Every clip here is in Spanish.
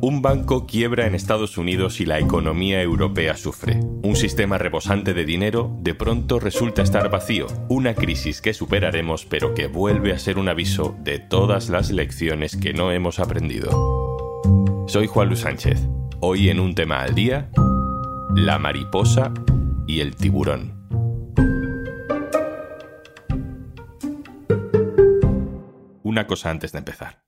Un banco quiebra en Estados Unidos y la economía europea sufre. Un sistema rebosante de dinero de pronto resulta estar vacío. Una crisis que superaremos pero que vuelve a ser un aviso de todas las lecciones que no hemos aprendido. Soy Juan Luis Sánchez. Hoy en un tema al día, la mariposa y el tiburón. Una cosa antes de empezar.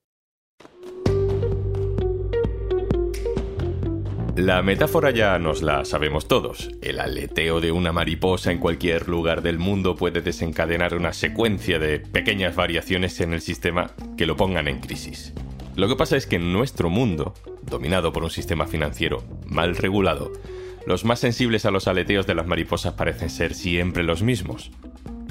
La metáfora ya nos la sabemos todos. El aleteo de una mariposa en cualquier lugar del mundo puede desencadenar una secuencia de pequeñas variaciones en el sistema que lo pongan en crisis. Lo que pasa es que en nuestro mundo, dominado por un sistema financiero mal regulado, los más sensibles a los aleteos de las mariposas parecen ser siempre los mismos,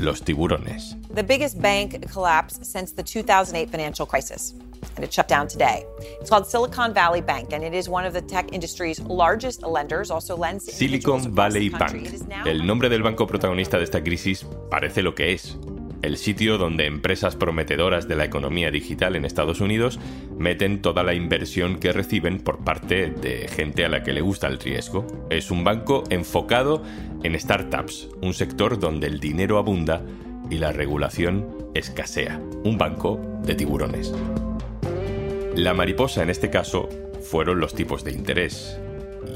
los tiburones. The biggest bank collapse since the 2008 financial crisis. And it shut down today. It's called Silicon Valley Bank, and it is one of the tech industry's largest lenders. Also lends Silicon Valley Bank. El nombre del banco protagonista de esta crisis parece lo que es. El sitio donde empresas prometedoras de la economía digital en Estados Unidos meten toda la inversión que reciben por parte de gente a la que le gusta el riesgo. Es un banco enfocado en startups, un sector donde el dinero abunda y la regulación escasea. Un banco de tiburones. La mariposa en este caso fueron los tipos de interés,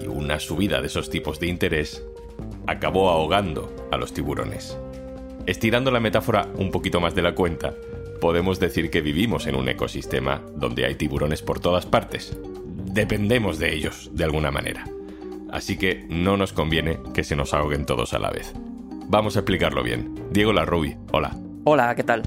y una subida de esos tipos de interés acabó ahogando a los tiburones. Estirando la metáfora un poquito más de la cuenta, podemos decir que vivimos en un ecosistema donde hay tiburones por todas partes. Dependemos de ellos, de alguna manera. Así que no nos conviene que se nos ahoguen todos a la vez. Vamos a explicarlo bien. Diego Larrubi, hola. Hola, ¿qué tal?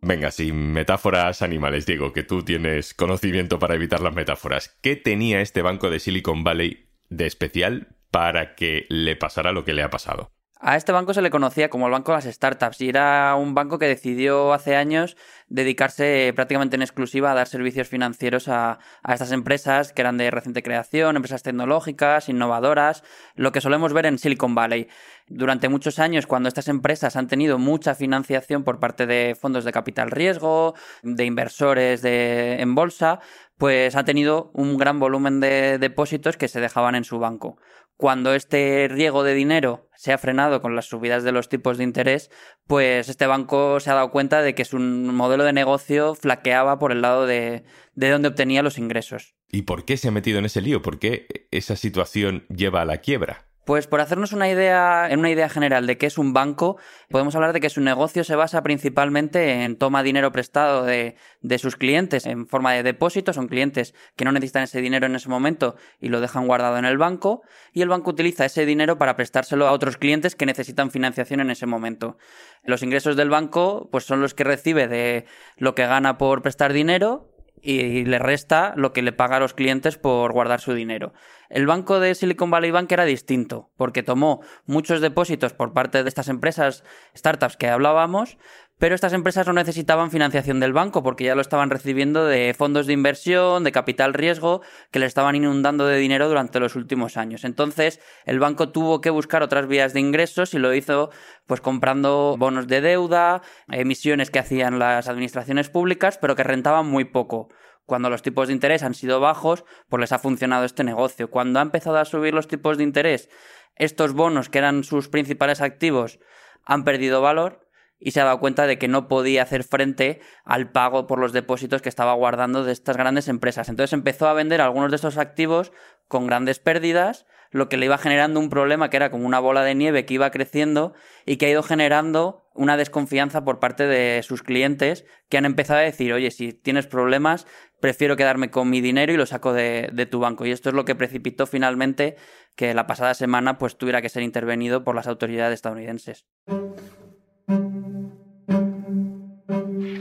Venga, sin metáforas animales, Diego, que tú tienes conocimiento para evitar las metáforas. ¿Qué tenía este banco de Silicon Valley de especial para que le pasara lo que le ha pasado? A este banco se le conocía como el banco de las startups y era un banco que decidió hace años dedicarse prácticamente en exclusiva a dar servicios financieros a, a, estas empresas que eran de reciente creación, empresas tecnológicas, innovadoras, lo que solemos ver en Silicon Valley. Durante muchos años, cuando estas empresas han tenido mucha financiación por parte de fondos de capital riesgo, de inversores de, en bolsa, pues ha tenido un gran volumen de depósitos que se dejaban en su banco cuando este riego de dinero se ha frenado con las subidas de los tipos de interés, pues este banco se ha dado cuenta de que su modelo de negocio flaqueaba por el lado de, de donde obtenía los ingresos. ¿Y por qué se ha metido en ese lío? ¿Por qué esa situación lleva a la quiebra? Pues por hacernos una idea, en una idea general de qué es un banco, podemos hablar de que su negocio se basa principalmente en toma dinero prestado de, de, sus clientes en forma de depósitos. Son clientes que no necesitan ese dinero en ese momento y lo dejan guardado en el banco. Y el banco utiliza ese dinero para prestárselo a otros clientes que necesitan financiación en ese momento. Los ingresos del banco, pues son los que recibe de lo que gana por prestar dinero y le resta lo que le paga a los clientes por guardar su dinero. El banco de Silicon Valley Bank era distinto, porque tomó muchos depósitos por parte de estas empresas, startups que hablábamos, pero estas empresas no necesitaban financiación del banco porque ya lo estaban recibiendo de fondos de inversión, de capital riesgo, que le estaban inundando de dinero durante los últimos años. Entonces, el banco tuvo que buscar otras vías de ingresos y lo hizo pues comprando bonos de deuda, emisiones que hacían las administraciones públicas, pero que rentaban muy poco. Cuando los tipos de interés han sido bajos, pues les ha funcionado este negocio. Cuando ha empezado a subir los tipos de interés, estos bonos, que eran sus principales activos, han perdido valor y se ha dado cuenta de que no podía hacer frente al pago por los depósitos que estaba guardando de estas grandes empresas. Entonces empezó a vender algunos de estos activos con grandes pérdidas, lo que le iba generando un problema que era como una bola de nieve que iba creciendo y que ha ido generando una desconfianza por parte de sus clientes que han empezado a decir, oye, si tienes problemas, prefiero quedarme con mi dinero y lo saco de, de tu banco. Y esto es lo que precipitó finalmente que la pasada semana pues tuviera que ser intervenido por las autoridades estadounidenses.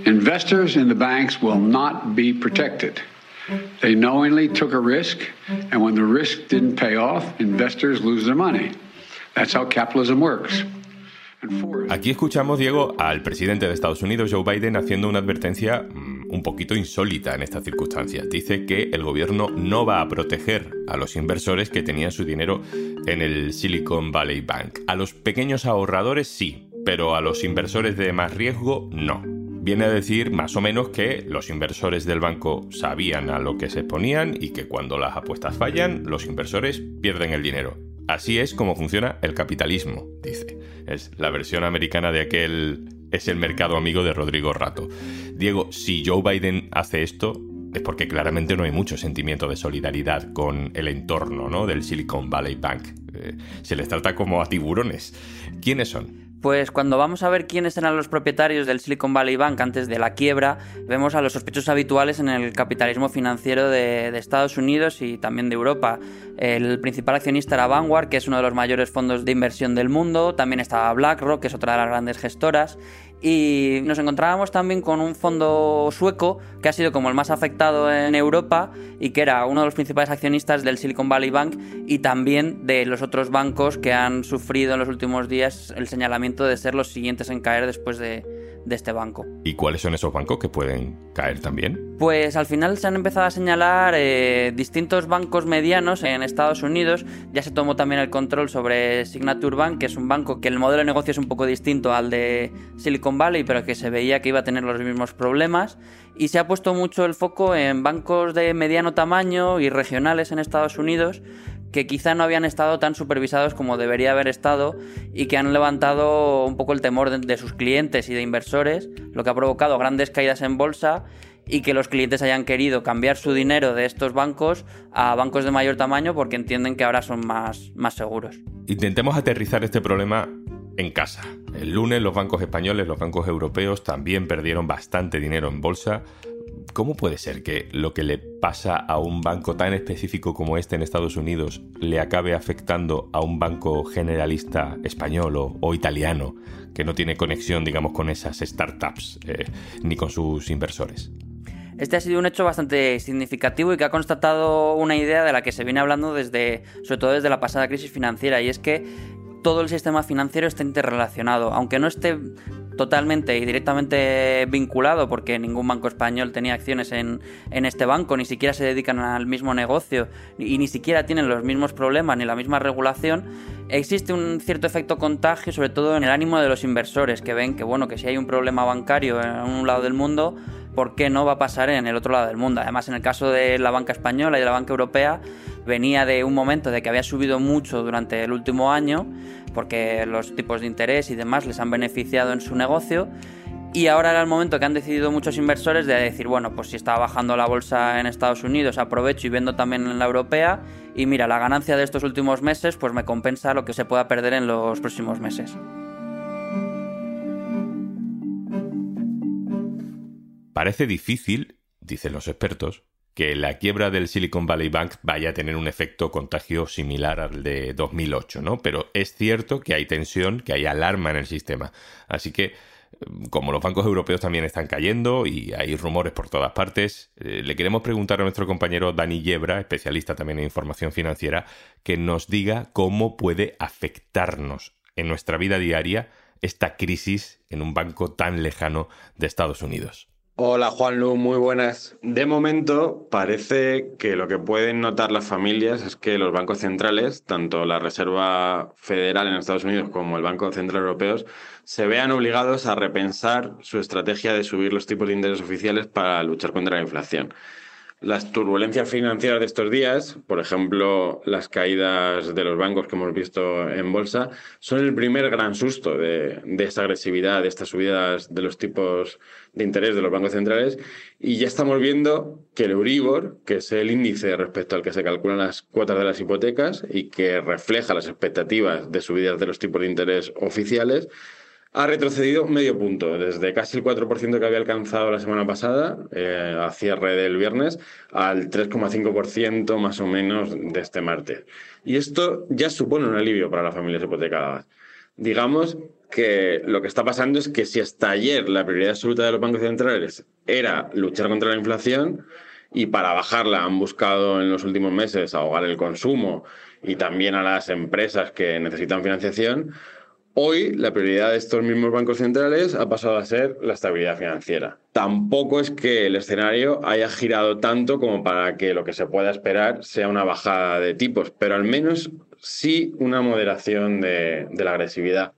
Investors in the banks will not be protected. They knowingly took a risk, and when the risk didn't pay off, investors lose their money. That's how capitalism works. Aquí escuchamos, Diego, al presidente de Estados Unidos, Joe Biden, haciendo una advertencia mm, un poquito insólita en estas circunstancias. Dice que el gobierno no va a proteger a los inversores que tenían su dinero en el Silicon Valley Bank. A los pequeños ahorradores sí, pero a los inversores de más riesgo no. Viene a decir más o menos que los inversores del banco sabían a lo que se ponían y que cuando las apuestas fallan, los inversores pierden el dinero. Así es como funciona el capitalismo, dice. Es la versión americana de aquel es el mercado amigo de Rodrigo Rato. Diego, si Joe Biden hace esto, es porque claramente no hay mucho sentimiento de solidaridad con el entorno ¿no? del Silicon Valley Bank. Eh, se les trata como a tiburones. ¿Quiénes son? Pues cuando vamos a ver quiénes eran los propietarios del Silicon Valley Bank antes de la quiebra, vemos a los sospechosos habituales en el capitalismo financiero de, de, Estados Unidos y también de Europa. El principal accionista era Vanguard, que es uno de los mayores fondos de inversión del mundo, también estaba BlackRock, que es otra de las grandes gestoras, y nos encontrábamos también con un fondo sueco que ha sido como el más afectado en Europa y que era uno de los principales accionistas del Silicon Valley Bank y también de los otros bancos que han sufrido en los últimos días el señalamiento de ser los siguientes en caer después de, de este banco. ¿Y cuáles son esos bancos que pueden caer también? Pues al final se han empezado a señalar eh, distintos bancos medianos en Estados Unidos. Ya se tomó también el control sobre Signature Bank, que es un banco que el modelo de negocio es un poco distinto al de Silicon Valley, pero que se veía que iba a tener los mismos problemas. Y se ha puesto mucho el foco en bancos de mediano tamaño y regionales en Estados Unidos que quizá no habían estado tan supervisados como debería haber estado y que han levantado un poco el temor de, sus clientes y de inversores, lo que ha provocado grandes caídas en bolsa y que los clientes hayan querido cambiar su dinero de estos bancos a bancos de mayor tamaño porque entienden que ahora son más, más seguros. Intentemos aterrizar este problema en casa. El lunes los bancos españoles, los bancos europeos también perdieron bastante dinero en bolsa ¿Cómo puede ser que lo que le pasa a un banco tan específico como este en Estados Unidos le acabe afectando a un banco generalista español o, italiano que no tiene conexión, digamos, con esas startups eh, ni con sus inversores? Este ha sido un hecho bastante significativo y que ha constatado una idea de la que se viene hablando desde, sobre todo desde la pasada crisis financiera, y es que todo el sistema financiero está interrelacionado, aunque no esté totalmente y directamente vinculado porque ningún banco español tenía acciones en, en, este banco, ni siquiera se dedican al mismo negocio y ni siquiera tienen los mismos problemas ni la misma regulación, existe un cierto efecto contagio, sobre todo en el ánimo de los inversores, que ven que bueno, que si hay un problema bancario en un lado del mundo, ¿por qué no va a pasar en el otro lado del mundo? Además, en el caso de la banca española y de la banca europea, venía de un momento de que había subido mucho durante el último año, porque los tipos de interés y demás les han beneficiado en su negocio. Y ahora era el momento que han decidido muchos inversores de decir, bueno, pues si está bajando la bolsa en Estados Unidos, aprovecho y vendo también en la europea. Y mira, la ganancia de estos últimos meses, pues me compensa lo que se pueda perder en los próximos meses. Parece difícil, dicen los expertos, que la quiebra del Silicon Valley Bank vaya a tener un efecto contagio similar al de 2008, ¿no? Pero es cierto que hay tensión, que hay alarma en el sistema. Así que, como los bancos europeos también están cayendo y hay rumores por todas partes, eh, le queremos preguntar a nuestro compañero Dani Yebra, especialista también en información financiera, que nos diga cómo puede afectarnos en nuestra vida diaria esta crisis en un banco tan lejano de Estados Unidos. Hola Juanlu, muy buenas. De momento parece que lo que pueden notar las familias es que los bancos centrales, tanto la Reserva Federal en Estados Unidos como el Banco Central Europeo, se vean obligados a repensar su estrategia de subir los tipos de interés oficiales para luchar contra la inflación. Las turbulencias financieras de estos días, por ejemplo, las caídas de los bancos que hemos visto en bolsa, son el primer gran susto de, esta agresividad, de estas subidas de los tipos de interés de los bancos centrales. Y ya estamos viendo que el Euribor, que es el índice respecto al que se calculan las cuotas de las hipotecas y que refleja las expectativas de subidas de los tipos de interés oficiales, ha retrocedido medio punto, desde casi el 4% que había alcanzado la semana pasada, eh, a cierre del viernes, al 3,5% más o menos de este martes. Y esto ya supone un alivio para las familias hipotecadas. Digamos que lo que está pasando es que si hasta ayer la prioridad absoluta de los bancos centrales era luchar contra la inflación, y para bajarla han buscado en los últimos meses ahogar el consumo y también a las empresas que necesitan financiación, Hoy la prioridad de estos mismos bancos centrales ha pasado a ser la estabilidad financiera. Tampoco es que el escenario haya girado tanto como para que lo que se pueda esperar sea una bajada de tipos, pero al menos sí una moderación de, de la agresividad.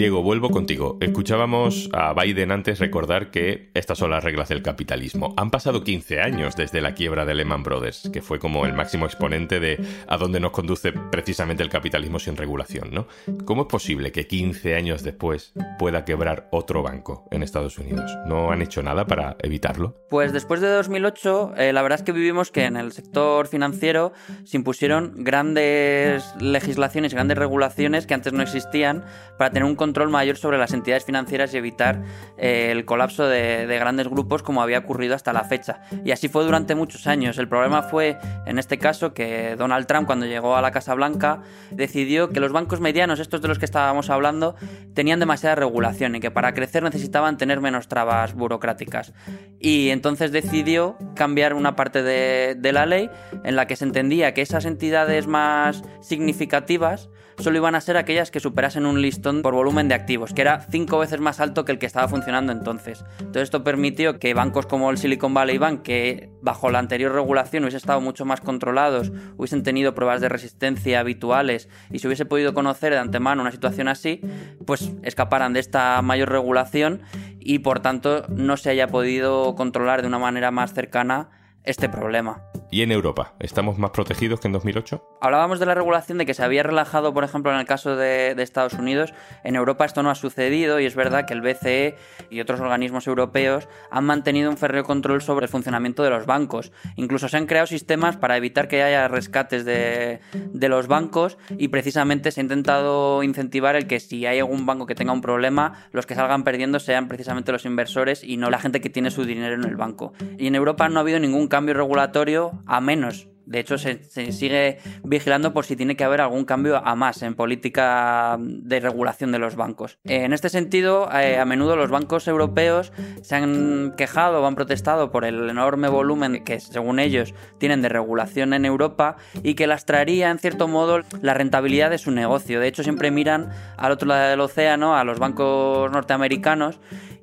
Diego, vuelvo contigo. Escuchábamos a Biden antes recordar que estas son las reglas del capitalismo. Han pasado 15 años desde la quiebra de Lehman Brothers, que fue como el máximo exponente de a dónde nos conduce precisamente el capitalismo sin regulación, ¿no? ¿Cómo es posible que 15 años después pueda quebrar otro banco en Estados Unidos? ¿No han hecho nada para evitarlo? Pues después de 2008, eh, la verdad es que vivimos que en el sector financiero se impusieron grandes legislaciones, grandes regulaciones que antes no existían para tener un control control mayor sobre las entidades financieras y evitar eh, el colapso de, grandes grupos como había ocurrido hasta la fecha. Y así fue durante muchos años. El problema fue, en este caso, que Donald Trump, cuando llegó a la Casa Blanca, decidió que los bancos medianos, estos de los que estábamos hablando, tenían demasiada regulación y que para crecer necesitaban tener menos trabas burocráticas. Y entonces decidió cambiar una parte de, la ley en la que se entendía que esas entidades más significativas solo iban a ser aquellas que superasen un listón por volumen de activos, que era cinco veces más alto que el que estaba funcionando entonces. Todo esto permitió que bancos como el Silicon Valley Bank, que bajo la anterior regulación hubiesen estado mucho más controlados, hubiesen tenido pruebas de resistencia habituales y se hubiese podido conocer de antemano una situación así, pues escaparan de esta mayor regulación y por tanto no se haya podido controlar de una manera más cercana este problema. ¿Y en Europa? ¿Estamos más protegidos que en 2008? Hablábamos de la regulación de que se había relajado, por ejemplo, en el caso de, Estados Unidos. En Europa esto no ha sucedido y es verdad que el BCE y otros organismos europeos han mantenido un férreo control sobre el funcionamiento de los bancos. Incluso se han creado sistemas para evitar que haya rescates de, de los bancos y precisamente se ha intentado incentivar el que si hay algún banco que tenga un problema, los que salgan perdiendo sean precisamente los inversores y no la gente que tiene su dinero en el banco. Y en Europa no ha habido ningún cambio regulatorio a menos. De hecho, se, sigue vigilando por si tiene que haber algún cambio a más en política de regulación de los bancos. En este sentido, eh, a menudo los bancos europeos se han quejado o han protestado por el enorme volumen que, según ellos, tienen de regulación en Europa y que las traería, en cierto modo, la rentabilidad de su negocio. De hecho, siempre miran al otro lado del océano, a los bancos norteamericanos,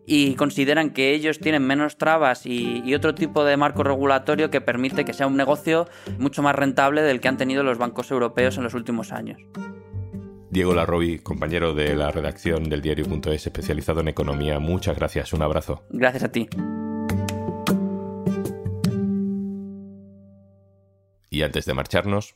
y consideran que ellos tienen menos trabas y, otro tipo de marco regulatorio que permite que sea un negocio mucho más rentable del que han tenido los bancos europeos en los últimos años. Diego Larrobi, compañero de la redacción del diario.es especializado en economía, muchas gracias, un abrazo. Gracias a ti. Y antes de marcharnos,